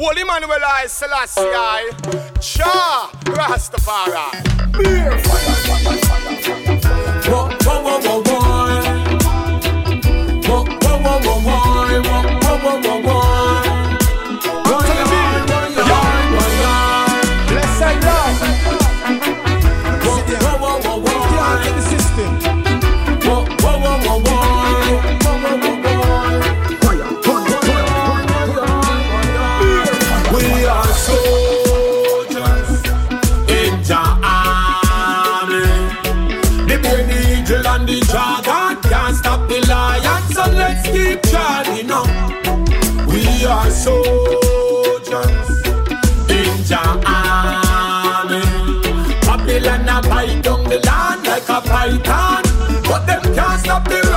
Holy Emmanuel I Selassie I Jah Rastafari. Beer. Fire, fire, fire, fire, fire. Whoa, We are soldiers in army. Babylon a bite down the land like a python, but them can't stop the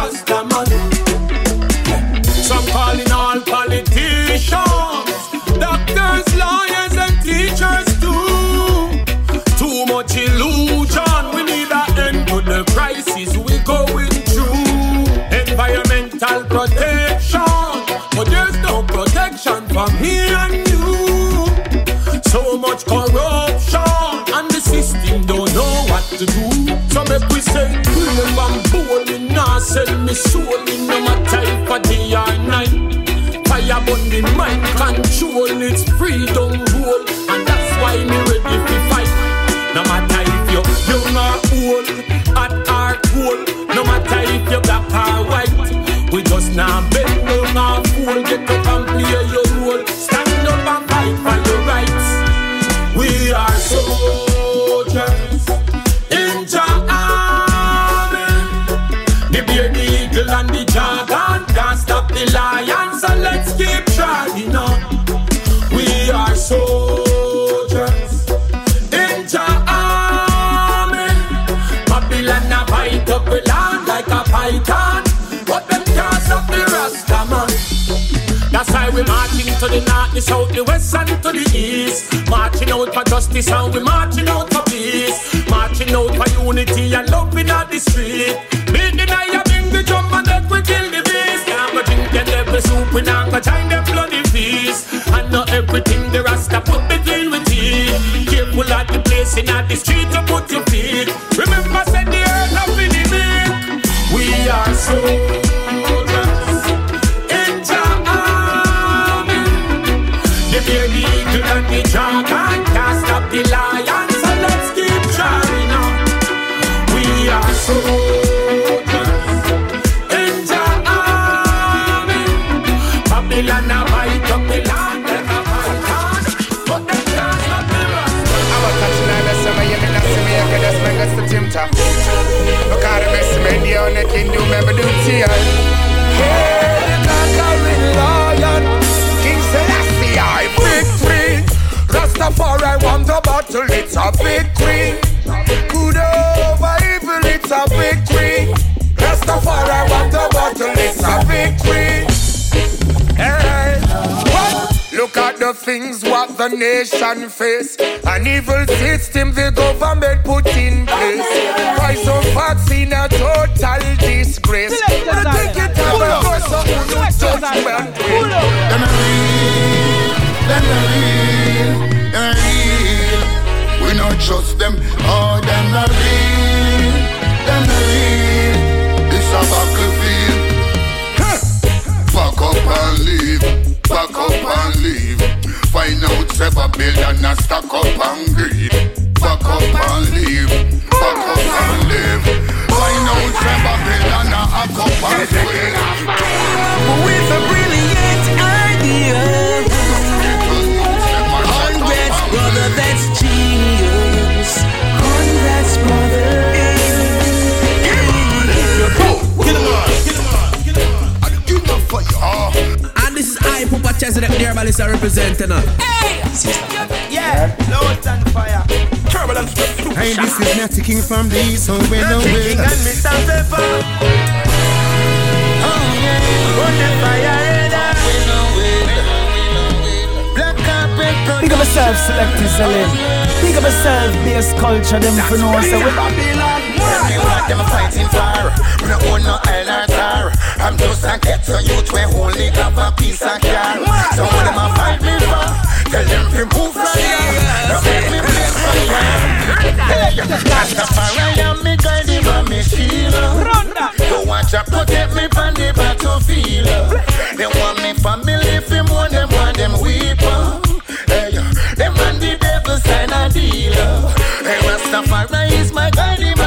me and you. So much corruption, and the system don't know what to do. So make we say, brave and bold, we nah sell me soul in no matter if a day or night. Fire burn the mind control, it's freedom rule, and that's why me ready python, but them can't stop the Rasta man. That's why we marching to the north, the south, the west, and to the east. Marching out for justice and we marching out for peace. Marching out for unity and love in the street. Beat the night, bring the drum and let we kill the beast. Go drink your devil soup, we not go join them bloody feast. And not everything the Rasta put between we teeth. Careful at the place in the street to put your feet. Remember, said are to you. Conquering lion, King I victory. Rastafari want a battle, it's a victory. The things what the nation face. An evil system the government put in place. Price of vaccine a total disgrace. But think it are representing. uh. Yeah, Lord and fire. Turbulence. Hey, this is Natty King from the East, so when the King way and Mr. Pepper. Run the fire radar. Black carpet. Big up yourself, Selector Salim. Big up yourself, bass culture, them for no say we're Babylon. You like them fighting fire. We don't own oh, no island. I'm just a ghetto youth we only have a piece of car. So what them a fight me for? Tell them to move from here. Don't make me blame fire. Hey, Rastafari and me guide him and me shield. Don't want to protect me from the battlefield. They want me family, him want them, want them weeper. Hey, them and the devil sign a deal. Hey, Rastafari is my guide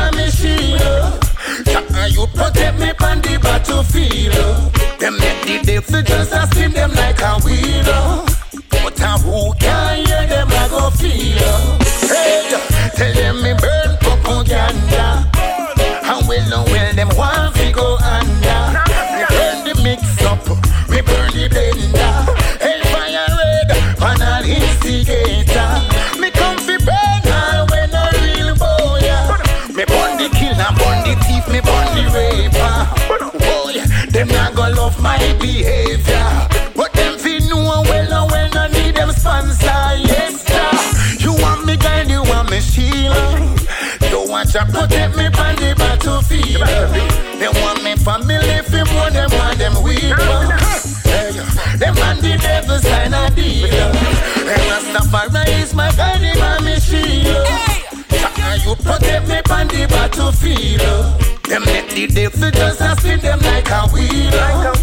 protect me from the battlefield. Them make the devil just a spin them like a wheel. But who can hear them I go feel? Weak. Hey, them and the devil sign a deal. Hey, Rastafari is my shield. Jah, you protect me from the battlefield. Them let the devil just a spin them like a wheel. But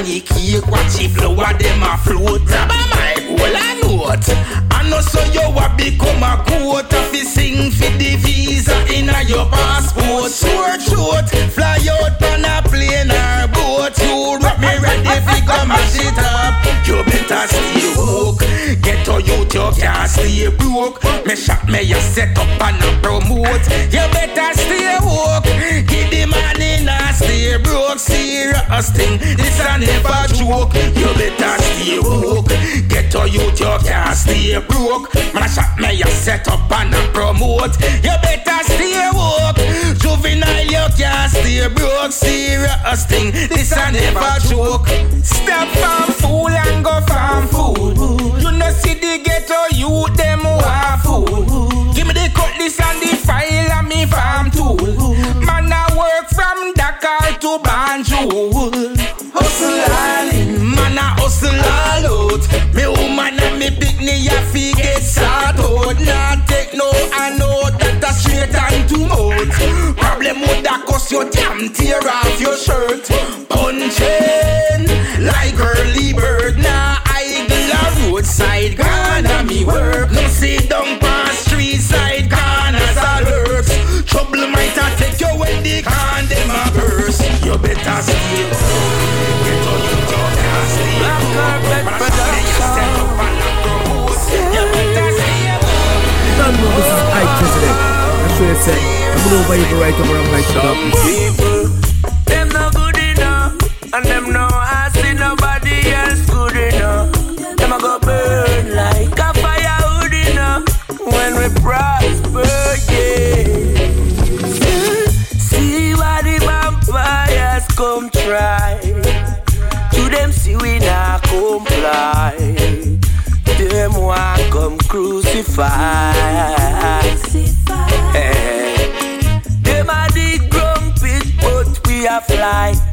Johnny cake watch it flower them a float Grab a mic a note. I know so you a become a goat A fi sing fi the visa in a your passport. Sore throat fly out on a plane or boat. You rap me ready fi go mash it up. You better stay woke. Get to youth you can't stay broke. Me shop me you set up and a promote. You better stay stay broke Serious thing this a never joke. You better stay woke. Get to youth you can't stay broke. Man shop me you set up and a promote. You better stay woke. Juvenile you can't stay broke. Serious thing this a never joke. Step from damn tear off your shirt. Punching like early bird. Nah idle a roadside Gonna me work. No sit down past street side corners works Trouble might take you when the can them a burst. You better stay gonna over you right over and right to the people, them no good enough, and them no I nobody else good enough. Them a go burn like a firewood enough when we prosper, yeah. See what the vampires come try. To them see we not comply. Them want come crucify. We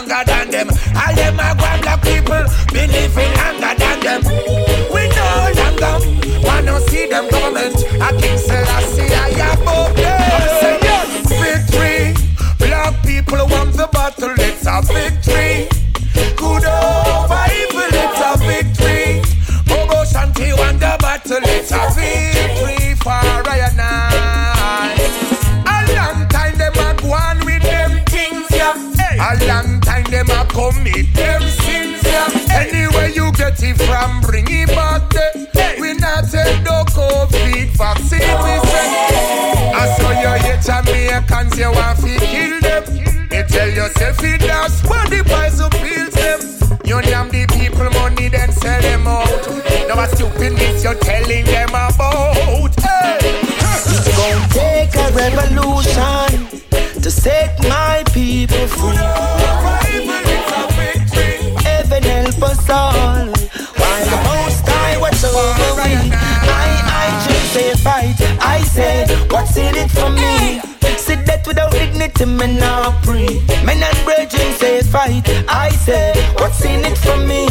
stronger than them. All them are you're telling them about. Hey. It's gonna take a revolution to set my people free. Heaven help us all. While the most high watch over we. I, I just say fight. I say, what's in it for me? Sit that without dignity, me not free. Men and brethren say fight. I say, what's in it for me?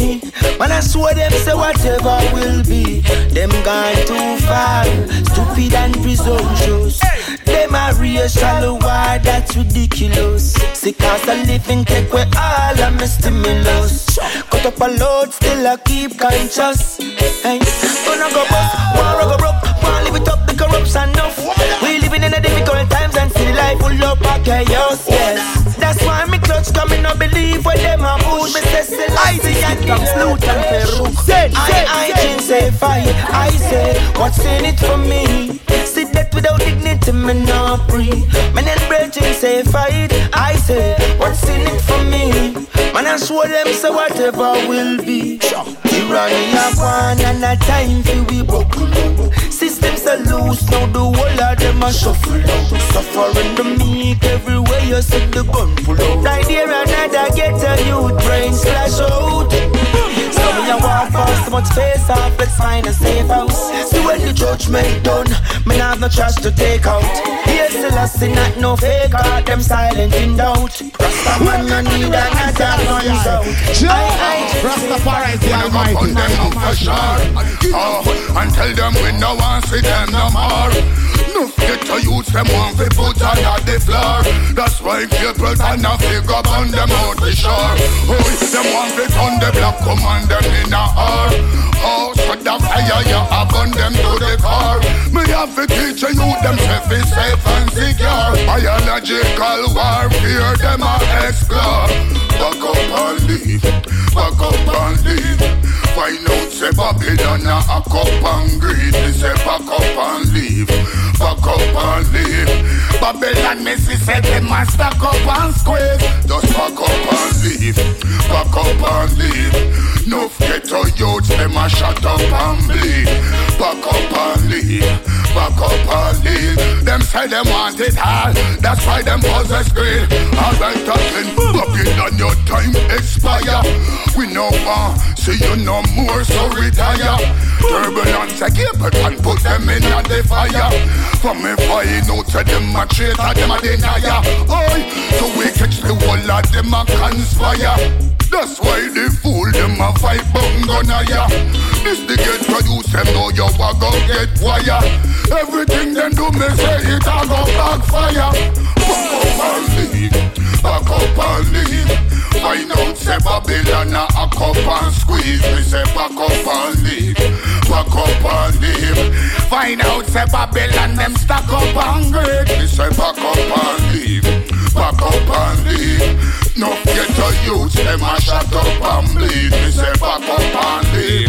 When I swear them say whatever will be. Them gone too far, stupid and presumptuous. Them a real shallow war, that's ridiculous. See, cause a living take away all of my stimulus. Cut up a load, still I keep conscious. Hey, gonna go bust, wanna go broke, wanna live it up the corruption enough. We living in a difficult times and see life full of chaos. Yes, that's why me clutch coming, no believe what them a push. Me say Selassie and King Snoot and Peru. I, I, Jim say fight. I say, what's in it for me? Sit that without dignity, me not free. Man and brethren say fight. I say, what's in it for me? Man, I show them say whatever will be. Tyranny a one and a time for we buckle Systems are loose, now the whole of them a shuffle up. Suffering the meek everywhere you see the gun pull out. Right here another get a youth brain splash out. So me a walk fast, much face off, let's find a safe house. See when the judgment done, me not have no trash to take out. Here's the last not no fake out, them silent in doubt. Rasta man no need another guns out. Rastafari is the Almighty. On them up for sure. Oh, and tell them we no want see them no more. No get to use them one fi put on at the floor. That's why people turn a figure on them out the shore. Oh, them want fi turn the black command them in a hour. Oh, so the fire you have on them to the car. Me have to teach you them safe is safe and secure. Biological warfare them a explore. Back up and leave, back up and leave. Find out say Babylon a a cup and greed. Me say back up and leave, back up and leave. Babylon me see say them a stack up and squeeze. Just back up and leave, back up and leave. No ghetto youths them a shut up and bleed. Back up and leave, back up and leave. Them say them want it all, that's why them possess greed. Alright, talking, Babylon your time expire. We no want uh, see you no more, so retire. Turbulence a cable and put them in the fire. From me find out to them a traitor, them a denier. Oi, so we catch the whole of them a conspire. That's why the fool them a fight bung gun ya. This the get produce them know you a go get wire. Everything them do me say it a go backfire. Back up and leave, back up and leave. Find out say Babylon a cup and squeeze. Me say back up and leave, back up and leave. Find out say Babylon them stack up and great. Me say back up and leave, back up and leave. No get a youth, them a shut up and bleed. Me say back up and leave,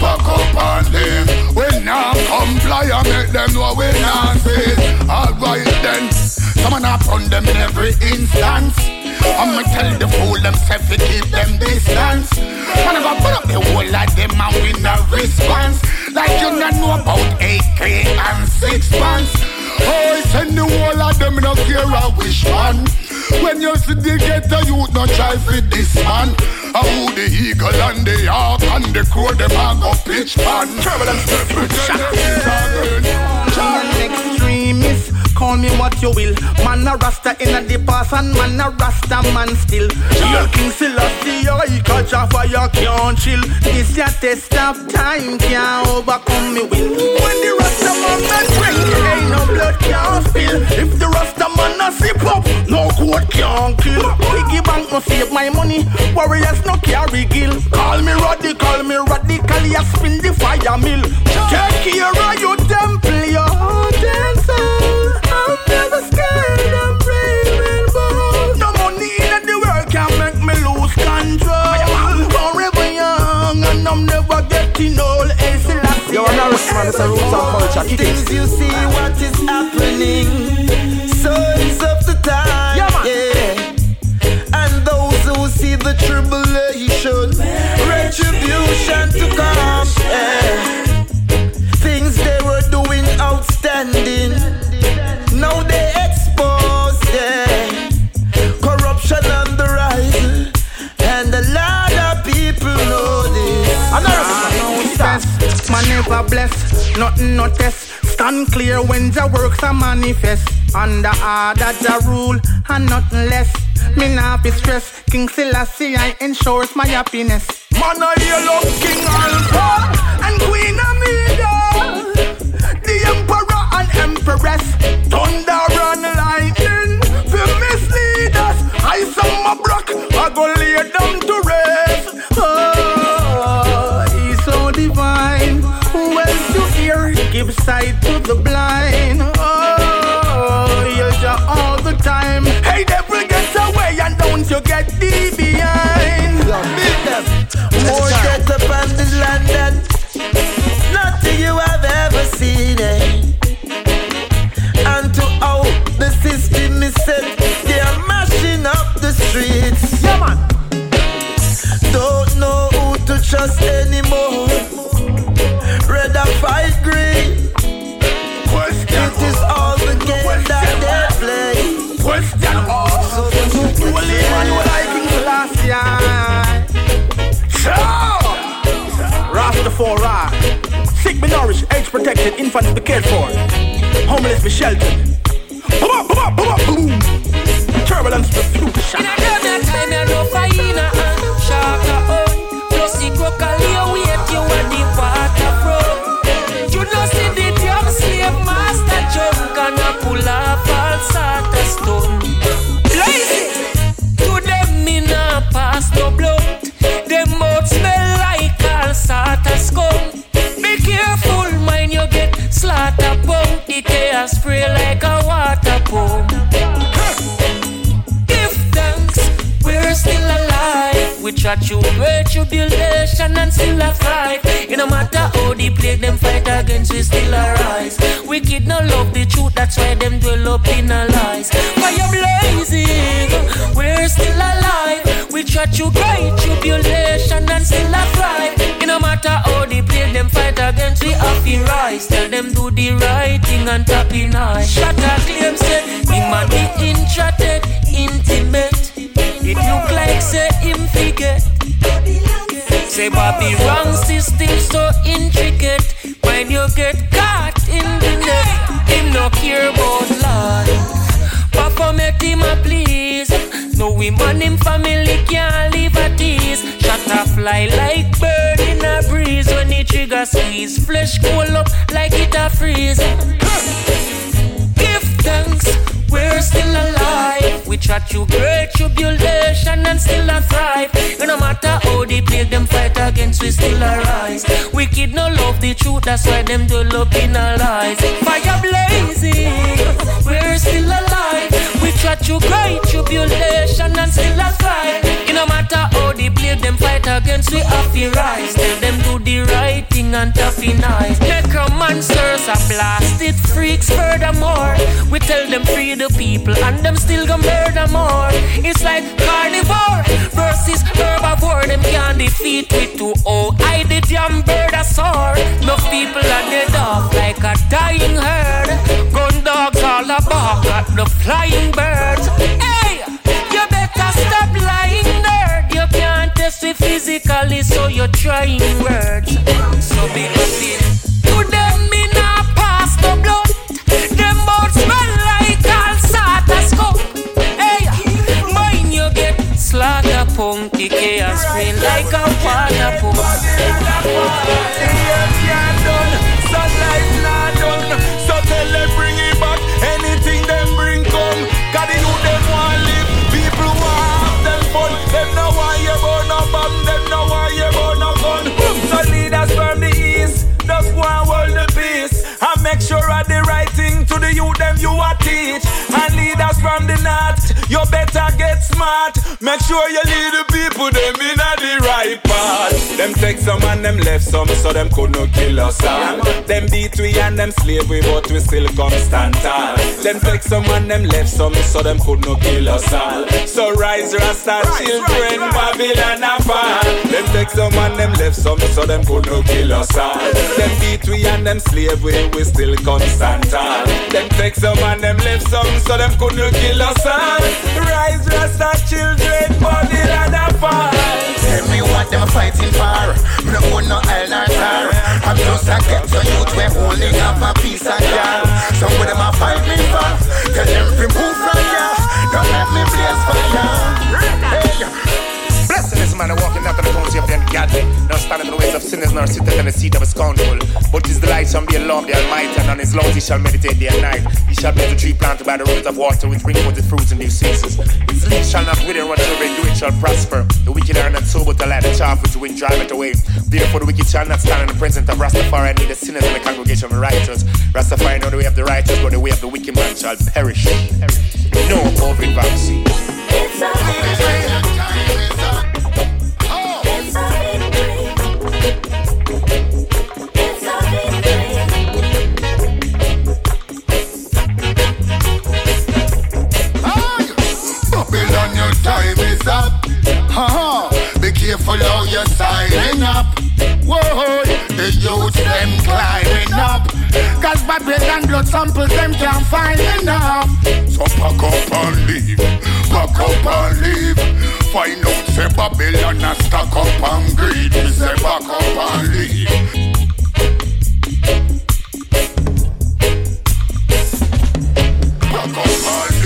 back up and leave. We now comply and make them know we not fail. Alright then, someone up on them in every instance. I'ma tell the fool themself to keep them distance. Man, I put up the whole of them and win a response. Like you not know about AK and six pants. Oh, I send the whole of them a care a wish one. When you see the ghetto youth, no try fit this man. I who the eagle and the hawk and the crow, them a go pitch man. Travel and step, extremist. Call me what you will. Man a rasta in a the past and man a rasta man still. Real King Selassie, I catch a fire can't chill. This your test of time can't overcome me will. When the rasta man a drink, ain't no blood can't spill. If the rasta man a sip up, no court can't kill. Piggy bank no save my money. Warriors no carry gill. Call me radical, me radical, ya spin the fire mill. Take care of your temple, your heart Things you see what is happening. Signs of the time. Yeah, yeah. And those who see the tribulation, retribution to come. Yeah. Things they were doing outstanding. Now they expose, yeah. Corruption on the rise. And a lot of people know this. I'm no Norris. stress, man never bless, nothing no test. Stand clear when the works are manifest. Under order the rule and nothing less. Me not be stress. King Selassie I ensures my happiness. Man a yellow King Alpha and Queen Amida. Empress. Thunder and lightning. For mislead us. I saw my block. I go lay down to rest. Oh, he's so divine. Who else to hear? Give sight to the blind. Ah, oh, he'll you all the time. Hey, devil, get away and don't you get deep trust anymore. Rather fight green. It is all the game that they play. Question all. So the people Only man who like King Selassie. So, Rastafari. Sick be nourished, age protected, infants be cared for. Homeless be sheltered. Boom, up, boom, boom, boom. Turbulence be flew. We try to great tribulation and still a fight. It no matter how the plague them fight against, we still arise. Wicked no love the truth, that's why them dwell up in a lies. Fire blazing, we're still alive. We try to great tribulation and still a thrive. It no matter how the plague them fight against, we have to rise. Tell them do the right thing and tap in eye. Shatter claim say, him a the intricate, intimate. It look like say him forget. Say Bobby wrong system so intricate. When you get caught in the net, him no care about life. Papa make him a please. No him and him family can't live at ease. Shut a fly like bird in a breeze. when the trigger squeeze. Flesh cool up like it a freeze. Give thanks, we're still alive. We chat you great tribulation and still a thrive. no matter how they plague them fight against, we still arise. Wicked no love the truth, that's why them do look in our lies. Fire blazing, we're still alive. We chat you great tribulation and still a thrive. no matter how they plague them fight against, we have to rise. And toughen eyes. Necromancers are blasted freaks furthermore. We tell them free the people and them still go murder more. It's like carnivore versus herbivore. Them can't defeat with two oh I the damn bird a soar. No people are dead off like a dying herd. Gun dogs all about at the flying birds. Hey, you better stop lying. Test me physically, so you're trying words. So be it. To them, me not pass the blood. Them both smell like all sort of scope. Hey, mine you get slaughter punky chaos spray like a water pump. Sunlight not done, so tell them bring it back. Them you are teach. And leaders from the north, you better get smart. Make sure you lead the people them in the right path. Them take some and them left some, so them could not kill us all. Them beat we and them slave we, but we still come stand tall. Them take some and them left some, so them could not kill us all. So rise, Rasta children, Babylon and fall. Them take some and them left some, so them could not kill us all. Them beat we and them slave we, we still come stand tall. Them take some and them left some, so them could not kill us all. Rise, Rasta children, Babylon and fall. Tell me what them fighting for. Me no own no L nor star. I'm just a get to youth we holding up a piece of jar. Some of them a fight me for. Tell them to move from here. Don't let me blaze fire. Hey. Blessing this man walking the country of the ungodly. Not standing in the ways of sinners, nor sitteth in the seat of a scoundrel. But his delight shall be a the Almighty, and on his laws he shall meditate day and night. He shall be the tree planted by the rivers of water, which bring forth its fruits in due seasons. His leaf shall not wither, whatsoever he do it shall prosper. The wicked are not so, but the light the chaff which wind drive it away. Therefore the wicked shall not stand in the presence of Rastafari, neither sinners in the congregation of the righteous. Rastafari know the way of the righteous, but the way of the wicked man shall perish. No COVID vaccine. It's a careful how you're signing up. Whoa, the youth them climbing up. Cause Babylon blood samples them can't find enough. So pack up and leave, pack up and leave. Find out say Babylon a stack up and greed. Me say pack up and leave. Pack up and leave.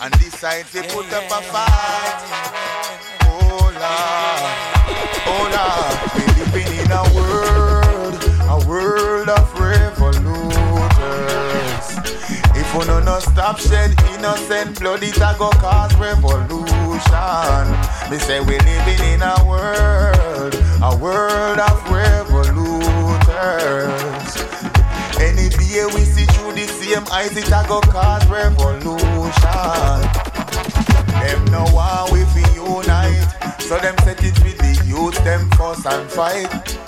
And decide to put up a fight We no no stop shed innocent blood It a go cause revolution Me say we living in a world, a world of revoluters any day we see through the same eyes, it a go cause revolution. Them no want we fi unite, so them set it with the youth, them fuss and fight.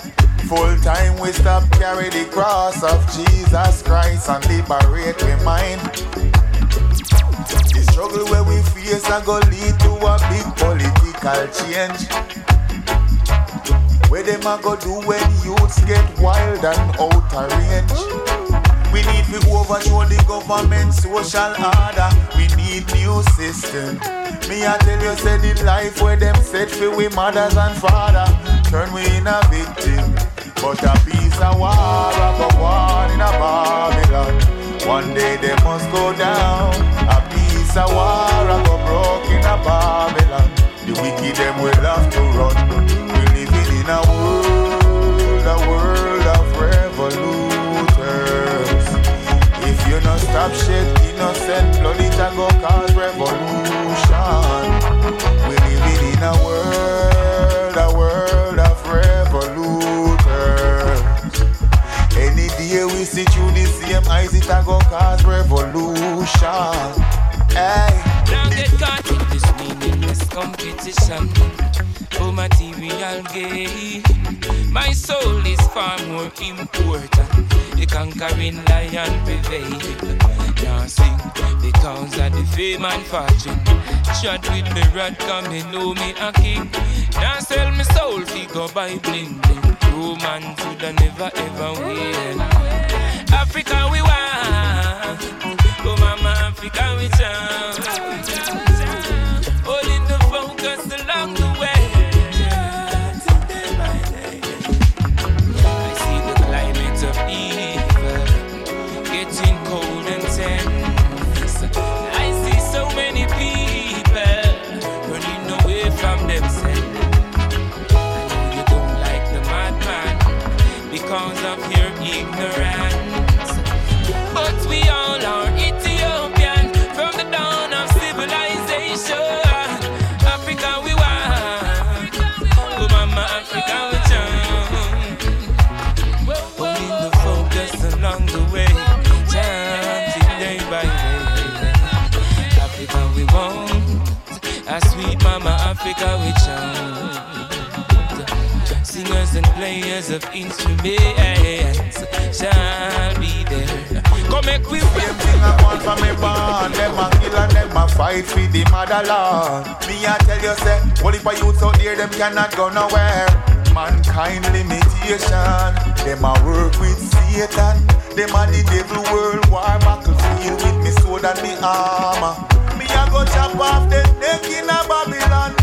Full time we stop carry the cross of Jesus Christ and liberate we mind. The struggle where we face a go lead to a big political change. Where them a go do when youths get wild and out of range? We need to overthrow the government social order. We need new system. Me I tell you, say the life where them set for we mothers and father turn we in a victim. But a piece of war, a go war in a Babylon. One day they must go down. A piece of war, a go broke in a Babylon. The wicked them will have to run. We living in a world, a world of revoluters. If you not stop shed innocent blood, it a go cause revolution. It a go cause revolution. Hey. Now get caught in this meaningless competition for material gain. My soul is far more important. The conquering lion prevail. Now sing because of the fame and fortune. Shot with me rod, come me know me a king. Now sell me soul, figure by bling bling. Romance would I never ever win. Africa we want. We chant. Holding players of instruments shall be there. Come make we Same thing I want from me born. Them a kill and them a fight for the motherland. Me I tell you say, only for youths out there, them cannot go nowhere. Mankind limitation. Them a work with Satan. Them a the devil world war battlefield with me sword and me armor. Me a go chop off them neck in a Babylon.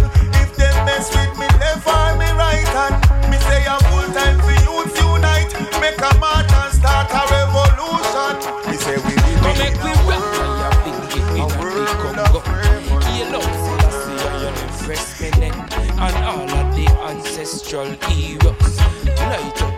If them mess with me left or me right hand, time for youths unite. Make a march and start a revolution. Me say we live in make a world, a we world of go. revolution. Hail up, Selassie, Iron Empress Menen, and all of the ancestral heroes. Light up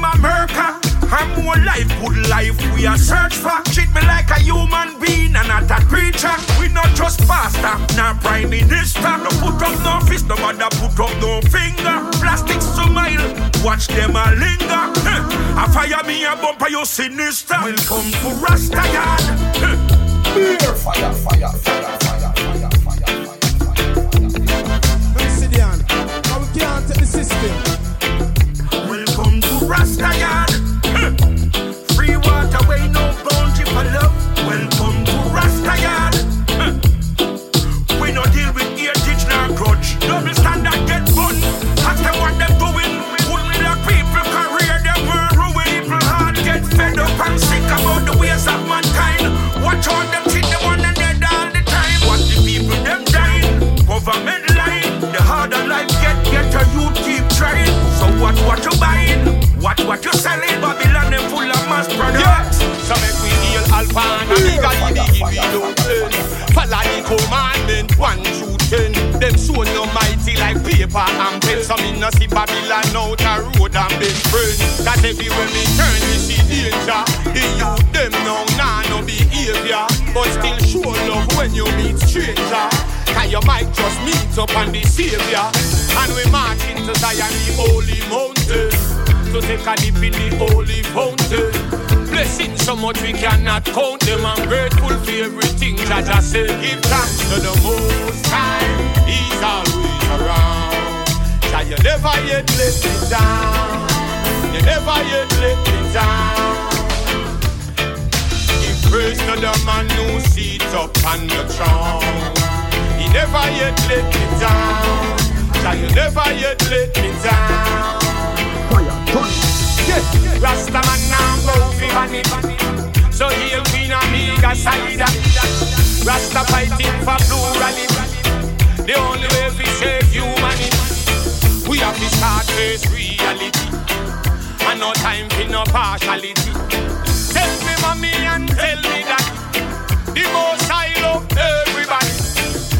them a. I'm more life, good life we are search for. Treat me like a human being and not a creature. We not just pastor, not prime minister. No put up no fist, no mother put up no finger. Plastic smile, watch them a linger. Huh. I fire me a bumper, you sinister. Welcome to Rasta Yard. Huh. Fire, fire, fire, fire. Yard. Huh. Hmm. Free water, way no bounty for love. Welcome to Rasta yard. Huh. Hmm. We no deal with heritage nor grudge. Double standard get bun. Ask them what them doing. Put black people career them will ruin. People heart get fed up and sick about the ways of mankind. Watch all them treat them one and dead all the time. Watch the people them dying. Government lying. The harder life get, get a youth keep trying. So watch what you buying. Watch what you selling. Babylon them full of mass products. So make we heal Alpha and Omega in the individual Follow the commandment, one through ten. Them show no mighty like paper and pen. So me no see Babylon out a road and big friend. Cause everywhere me turn me see danger. The youth them now nah no behavior. But still show love when you meet stranger. Cause you might just meet up on the savior. And we march into Zion the holy mountain To take a dip in the holy fountain Blessings so much we cannot count them. I'm grateful for everything that I say. Give thanks to the Most High. He's always around. Jah, you never yet let me down. You never yet let me down. Give praise to the man who sits up on the throne. He never yet let me down. Jah, you never yet let me down. Rasta man now go fi vanity So he'll be na amiga side Rasta fighting for plurality. The only way we save humanity. We have to start face reality. And no time for no partiality. Tell me mommy and tell me that. The most I love everybody.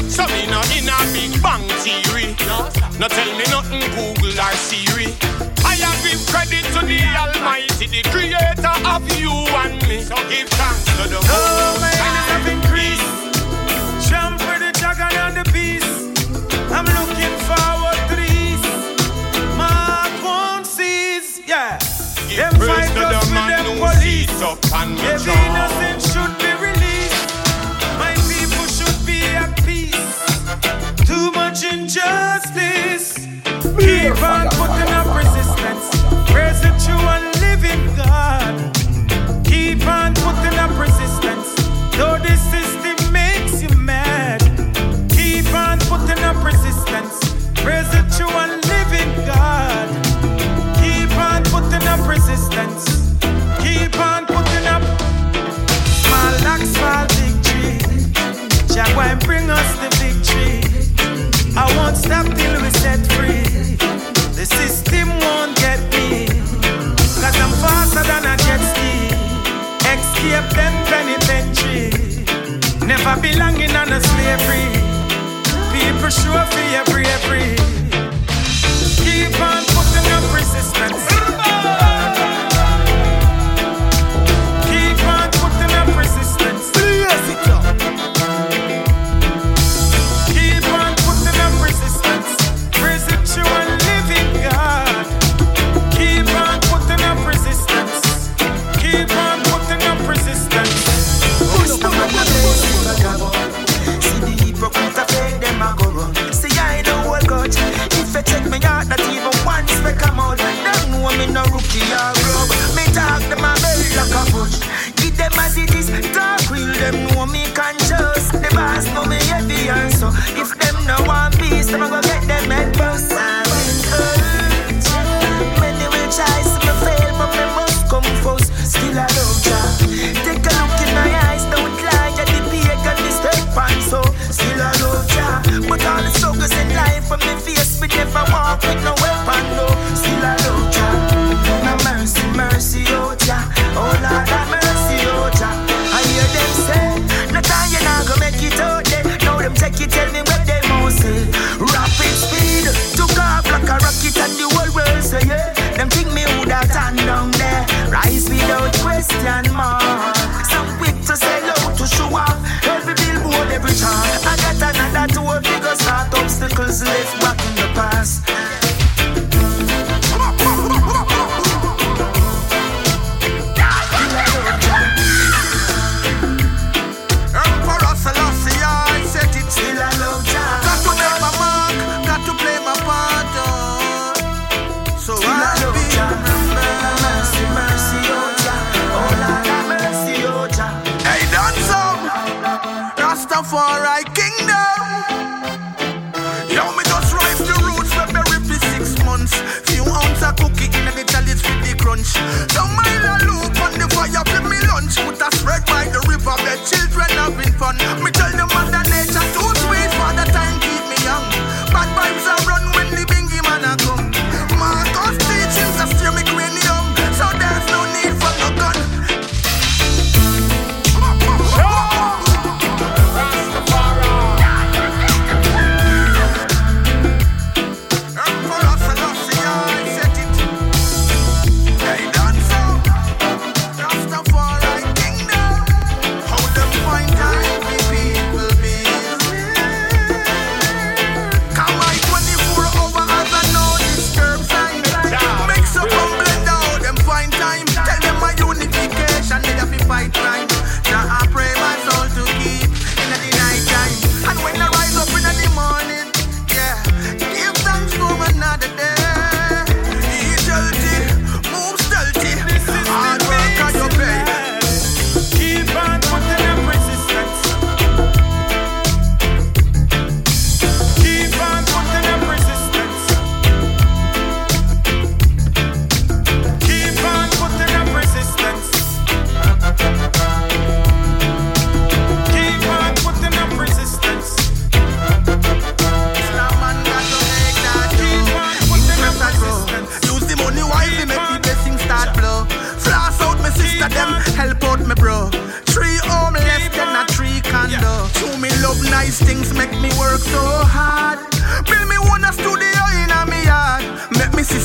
So me no in a big bang theory. No tell me nothing Google or Siri give credit to the Almighty, the Creator of you and me. So give thanks to the Oh, my enemies have increased. Jump for the dragon and the beast. I'm looking forward to this. Mark won't cease. Yeah. Give Them praise fight to us the with man them who police. sits up on the Every innocent should be released. My people should be at peace. Too much injustice. Keep on putting living God. Keep on putting up resistance. Though the system makes you mad. Keep on putting up resistance. Praise the true and living God. Keep on putting up resistance. Keep on putting up small acts, small victory. Jah will bring us the victory. I won't stop till we set free. The system Never belonging on a slavery. People sure for your bravery. Rastafari kingdom. Yo, me just rise the roots where berry for six months. Few ounce of cookie in the chalice for the crunch. Some mile a loop on the fire for me lunch. Put a spread by the river where children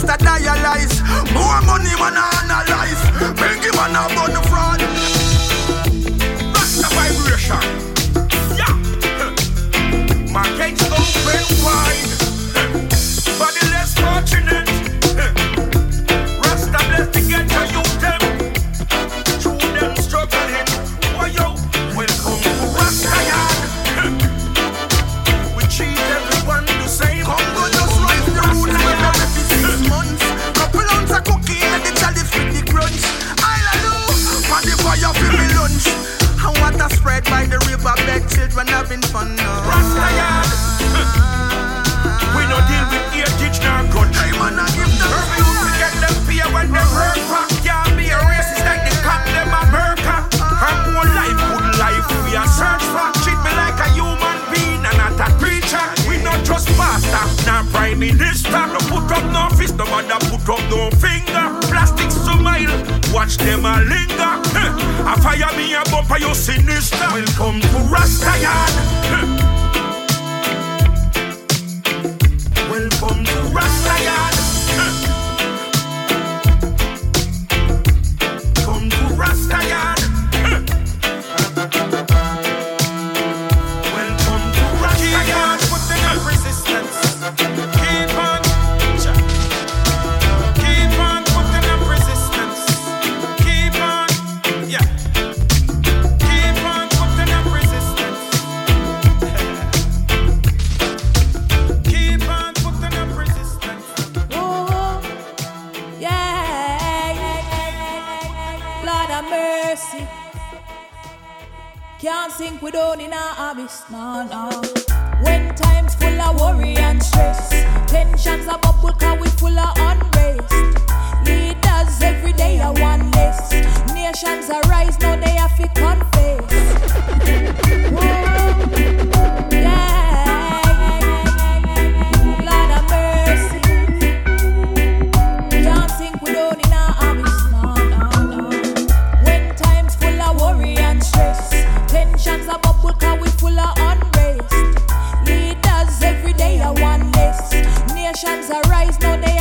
Sister dialyze. More money man analyze. Make him man a bun fraud. That's the vibration. Yeah. Markets open wide. Children having fun now. Rasta Yard. We no deal with age nor country. Hey man, I give them Urban youth get them fear when them hurt back. Can't be a racist like the cop them a murder. Her more life, good life we a search for. Treat me like a human being and not a creature. We not just pastor, not prime minister. No put up no fist, no matter put up no finger. Plastic smile, watch them a linger. A fire me a bumper, you sinister. Welcome to Rasta Yard. Welcome to Rasta Can't sink without in our abyss, no, no. When times full of worry and stress, tensions are bubble cause we full of unrest. Leaders every day are one less. Nations arise, now they have to confess. Whoa, yeah, Nations arise, now they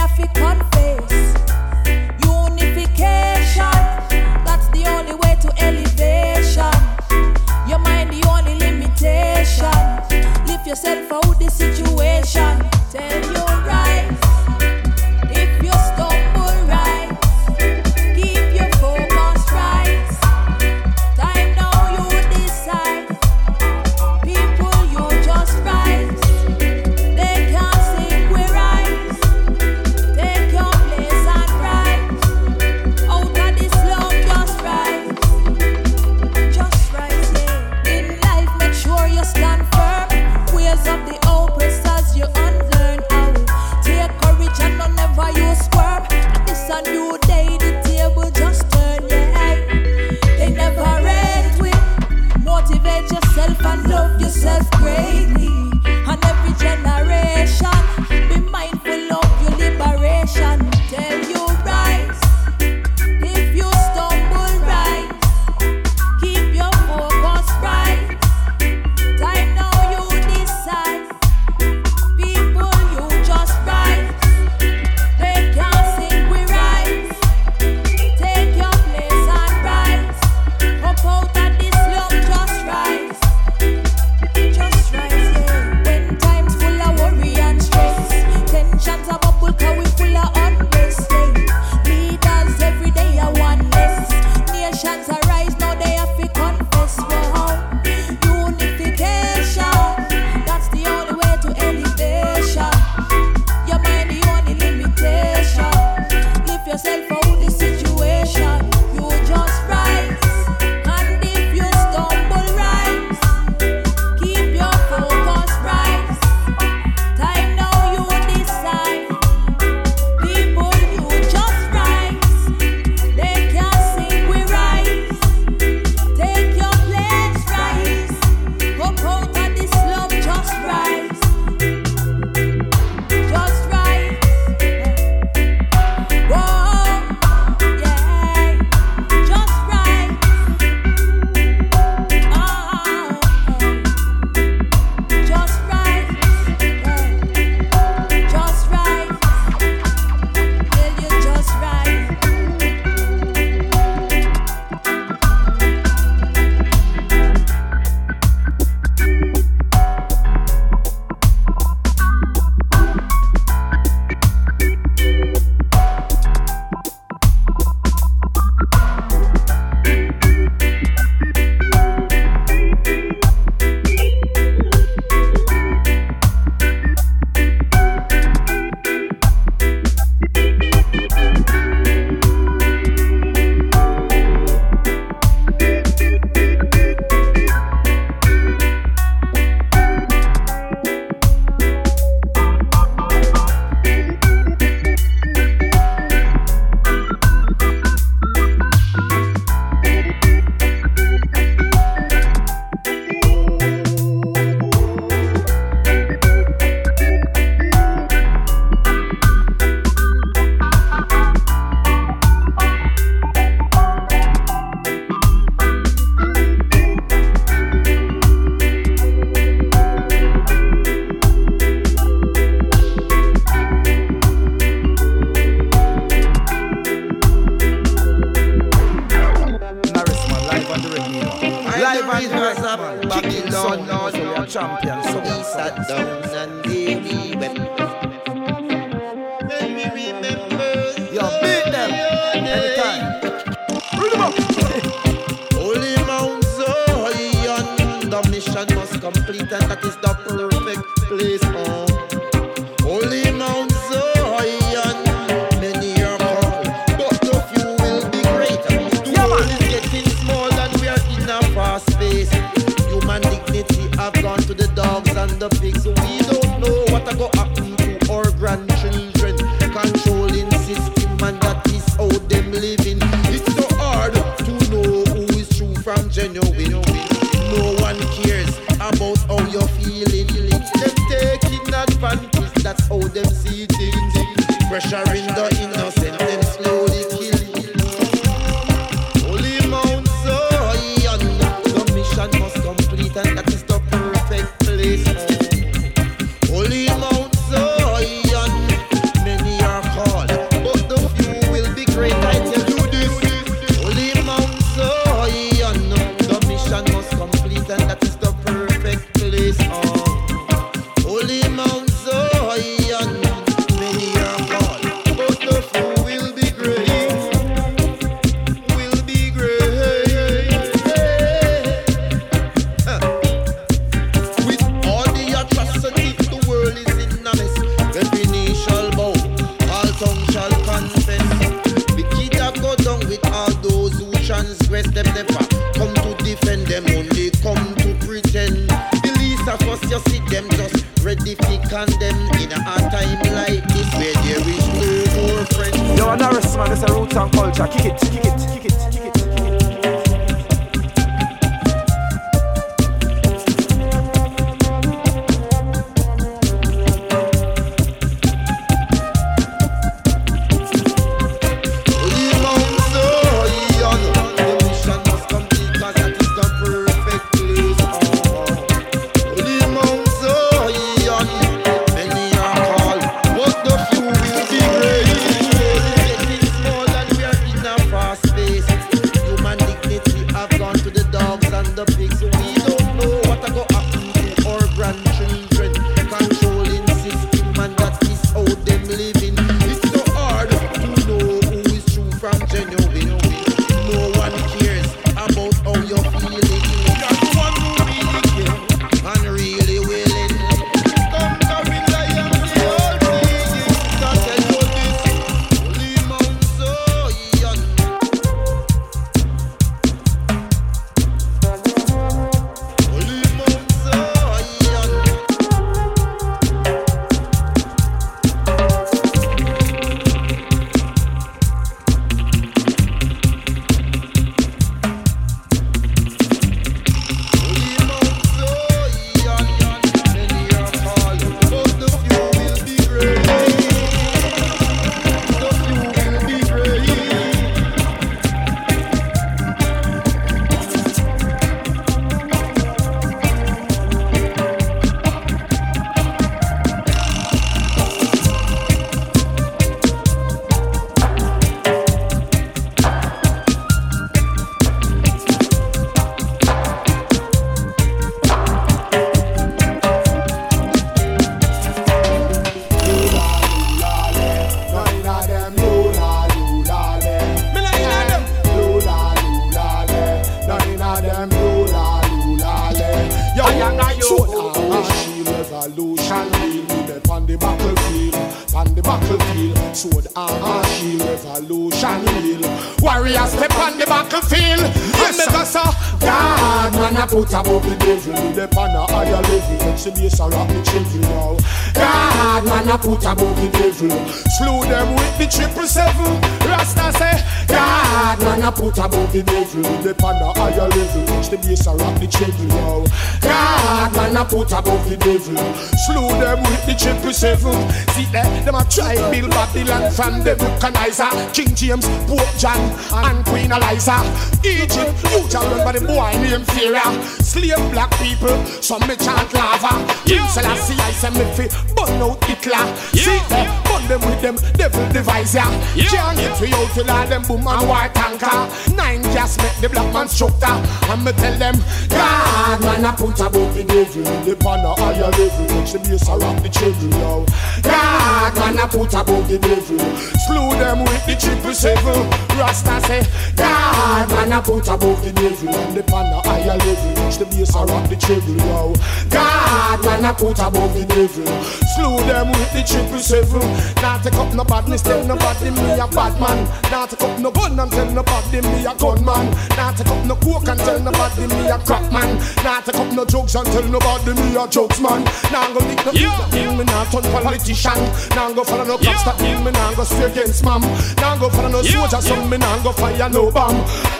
from the vulcanizer. King James, Pope John, and Queen Eliza. Egypt, you shall remember the boy named Pharaoh. Slave black people, some me chant lava. King Selassie, I say me fi burn out Hitler. See them with them devil device ya. Can't get we out till all them boom and war tanker. Nine gas make the black man structure. And me tell them, God man, I put above the devil. The pan a higher level, make the bass a rock the children yo. God man, I put above the devil. Slew them with the triple seven. Rasta say, God man, I put above the devil. And the pan a higher level, make the bass a rock the children yo. God man, I put above the devil. Slew them with the triple seven. Now take up no badness, tell nobody me a bad man. Now take up no gun and tell nobody me a gunman. Now take up no coke and tell nobody me a crack man. Now take up no jokes and tell nobody me a jokes man. Now go lick no yeah. people, me not turn politician. Now go follow no cops that mean me now go stay against mom. Now go follow no soldier, so me now go fire no bomb.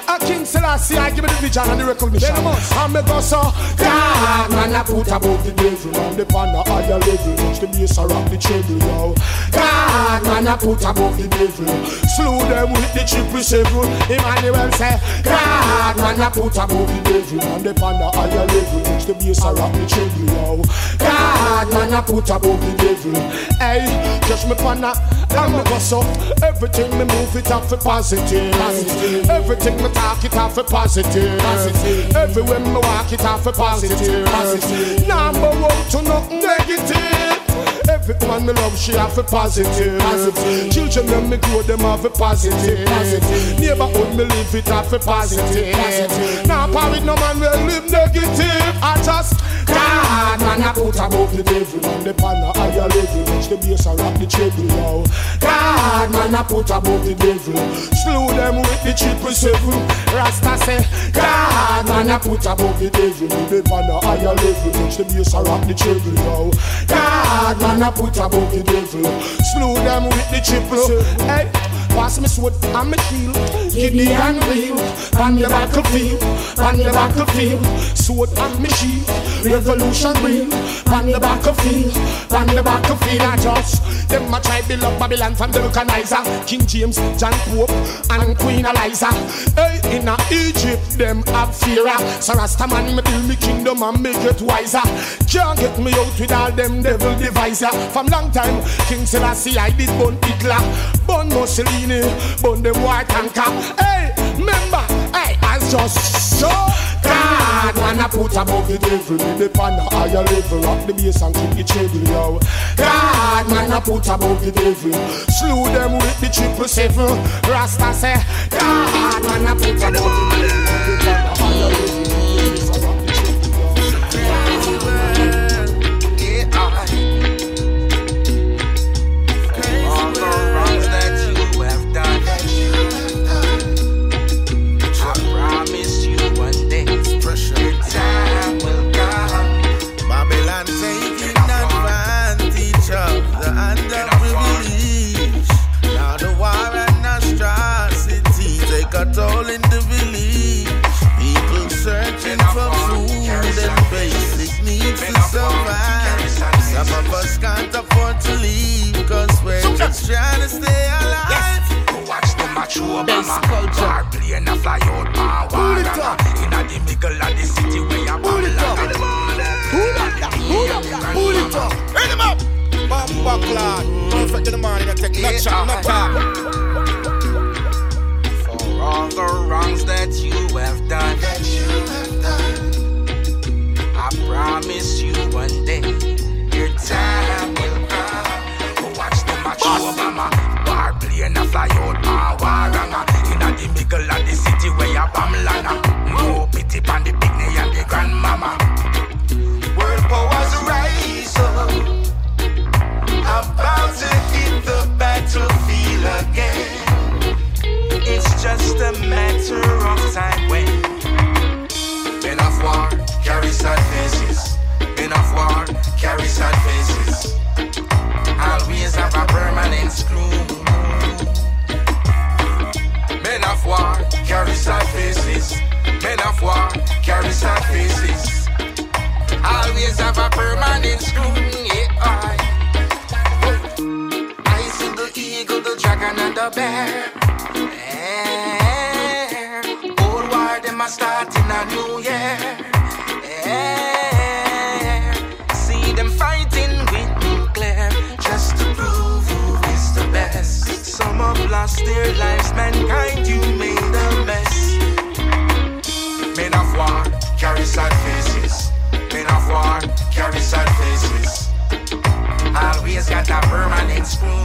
A King Selassie, I give me the vision and the recognition. And me go so, God, man, I put above the devil. And the pan a higher level, the bass a rock the treble, yo. God, man, I put above the devil. Slew them with the triple seven. Emmanuel say, God, man, I put above the devil. And the pan a higher level, watch the bass a rock the treble, yo. God, man, I put above the devil. Hey, just me pan a, and me go so. Everything me move it off for positive. positive. Everything me talk it off for positive. positive. Everywhere me walk it off for positive. positive. Number one to nothing negative. Every man me love, she have a positive. positive. Children them me grow them have a positive. positive. Neighborhood me live it have a positive. positive. Now nah, with no man will live negative. I just God man I put above the devil on the pan a higher level. Watch the bass and rock the treble now. God man I put above the devil. Slew them with the triple seven. Rasta say God man I put above the devil on the pan a higher level. Watch the bass and rock the treble now. God man I put above the devil. Slew them with the triple. Hey. Pass me sword and me shield. Gideon wheel on the battlefield, on the battlefield. Sword and me shield. Revolution wheel on the battlefield, on the battlefield. I just them a try build up Babylon from the vulcanizer. King James, John Pope, and Queen Eliza. Hey, in a Egypt them have fear. So Rasta man me build me kingdom and make it wiser. Can't get me out with all them devil devices. From long time, King Selassie I did burn Hitler, burn Mussolini. Burn them white tanker. Hey, remember, hey, I just so God, I put above the devil in the pan a higher level. Rock the bass and kick the treble, yo. God, I put above the devil. Slew them with the triple seven. Rasta say, God, I put above the devil in the pan a higher can't afford to leave, cause we're just trying to stay alive. Yes. Watch the macho Obama Car plane a fly out war Inna the middle of the city where you Pull it up. Pull it up. Pull it up. Pull it up. Hit him up. Bumper clot Perfect in the morning I take no shot, no talk all the wrongs that you have done. Sayota Waganga. In the middle of the city where you bomb lana. More pity pan the picnic and the grandmama. World powers rise up. About to hit the battlefield again. It's just a matter of time when. Men of war carry sad faces. Men of war carry sad faces. Always have a permanent scrutiny. I, I see the eagle, the dragon, and the bear. Yeah. Old war, them a starting a new year. See them fighting with nuclear just to prove who is the best. Some have lost their lives, mankind, you made a mess. Carry sad faces. Men of war carry sad faces. Always got a permanent screw.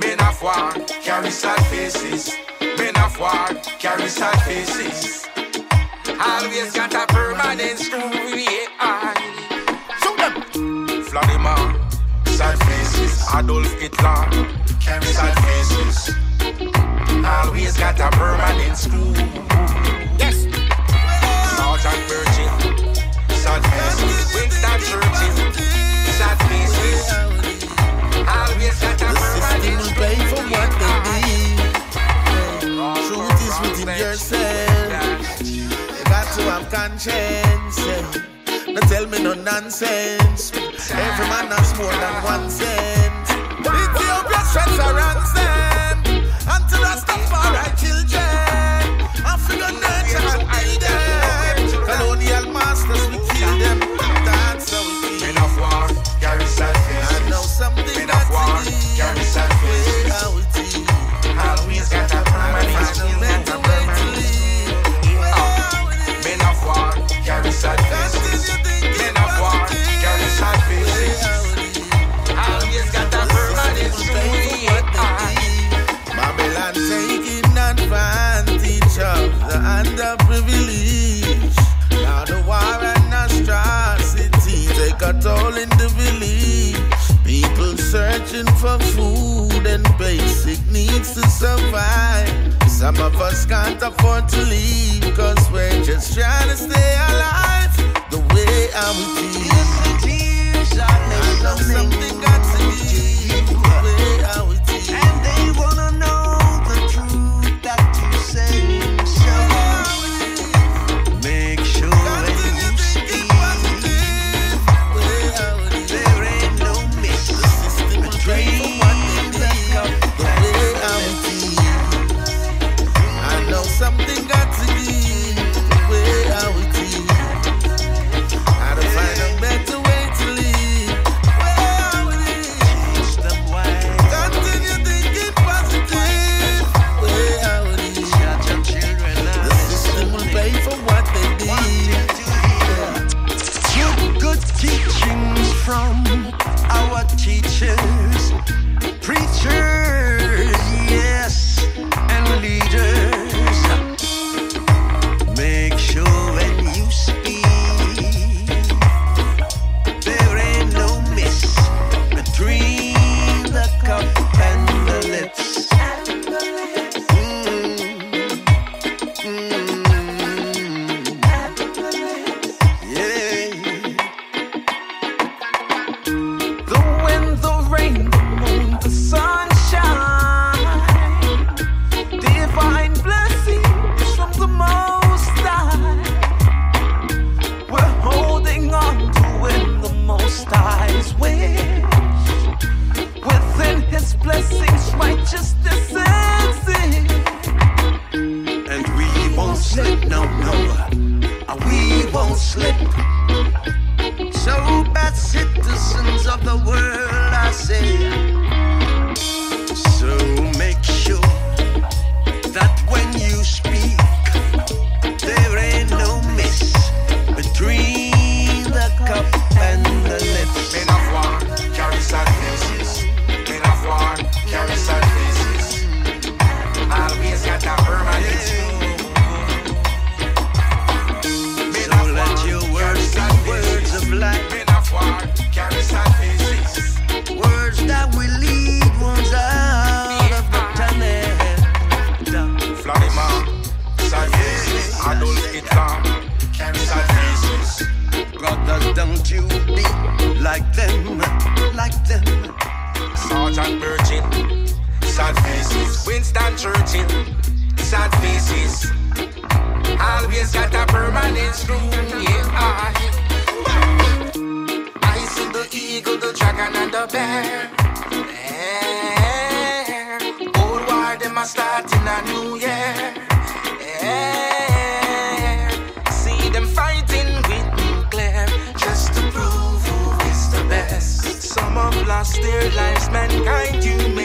Men of war carry sad faces. Men of war carry sad faces. Always got a permanent screw. Yeah, Shoot them. Vladimir, sad faces. Adolf Hitler carry sad faces. Always got a Yes. Sergeant Virgin, sad faces. Winston Churchill, sad faces. Always got a permanent System will pay for what they uh-huh. did. Truth is within yourself. You got to have conscience. Tell me no nonsense. Every man has more than one cent. Ethiopia shuts a ransom searching for food and basic needs to survive. Some of us can't afford to leave cause we're just trying to stay alive. The way I would feel. I know their lives, mankind, you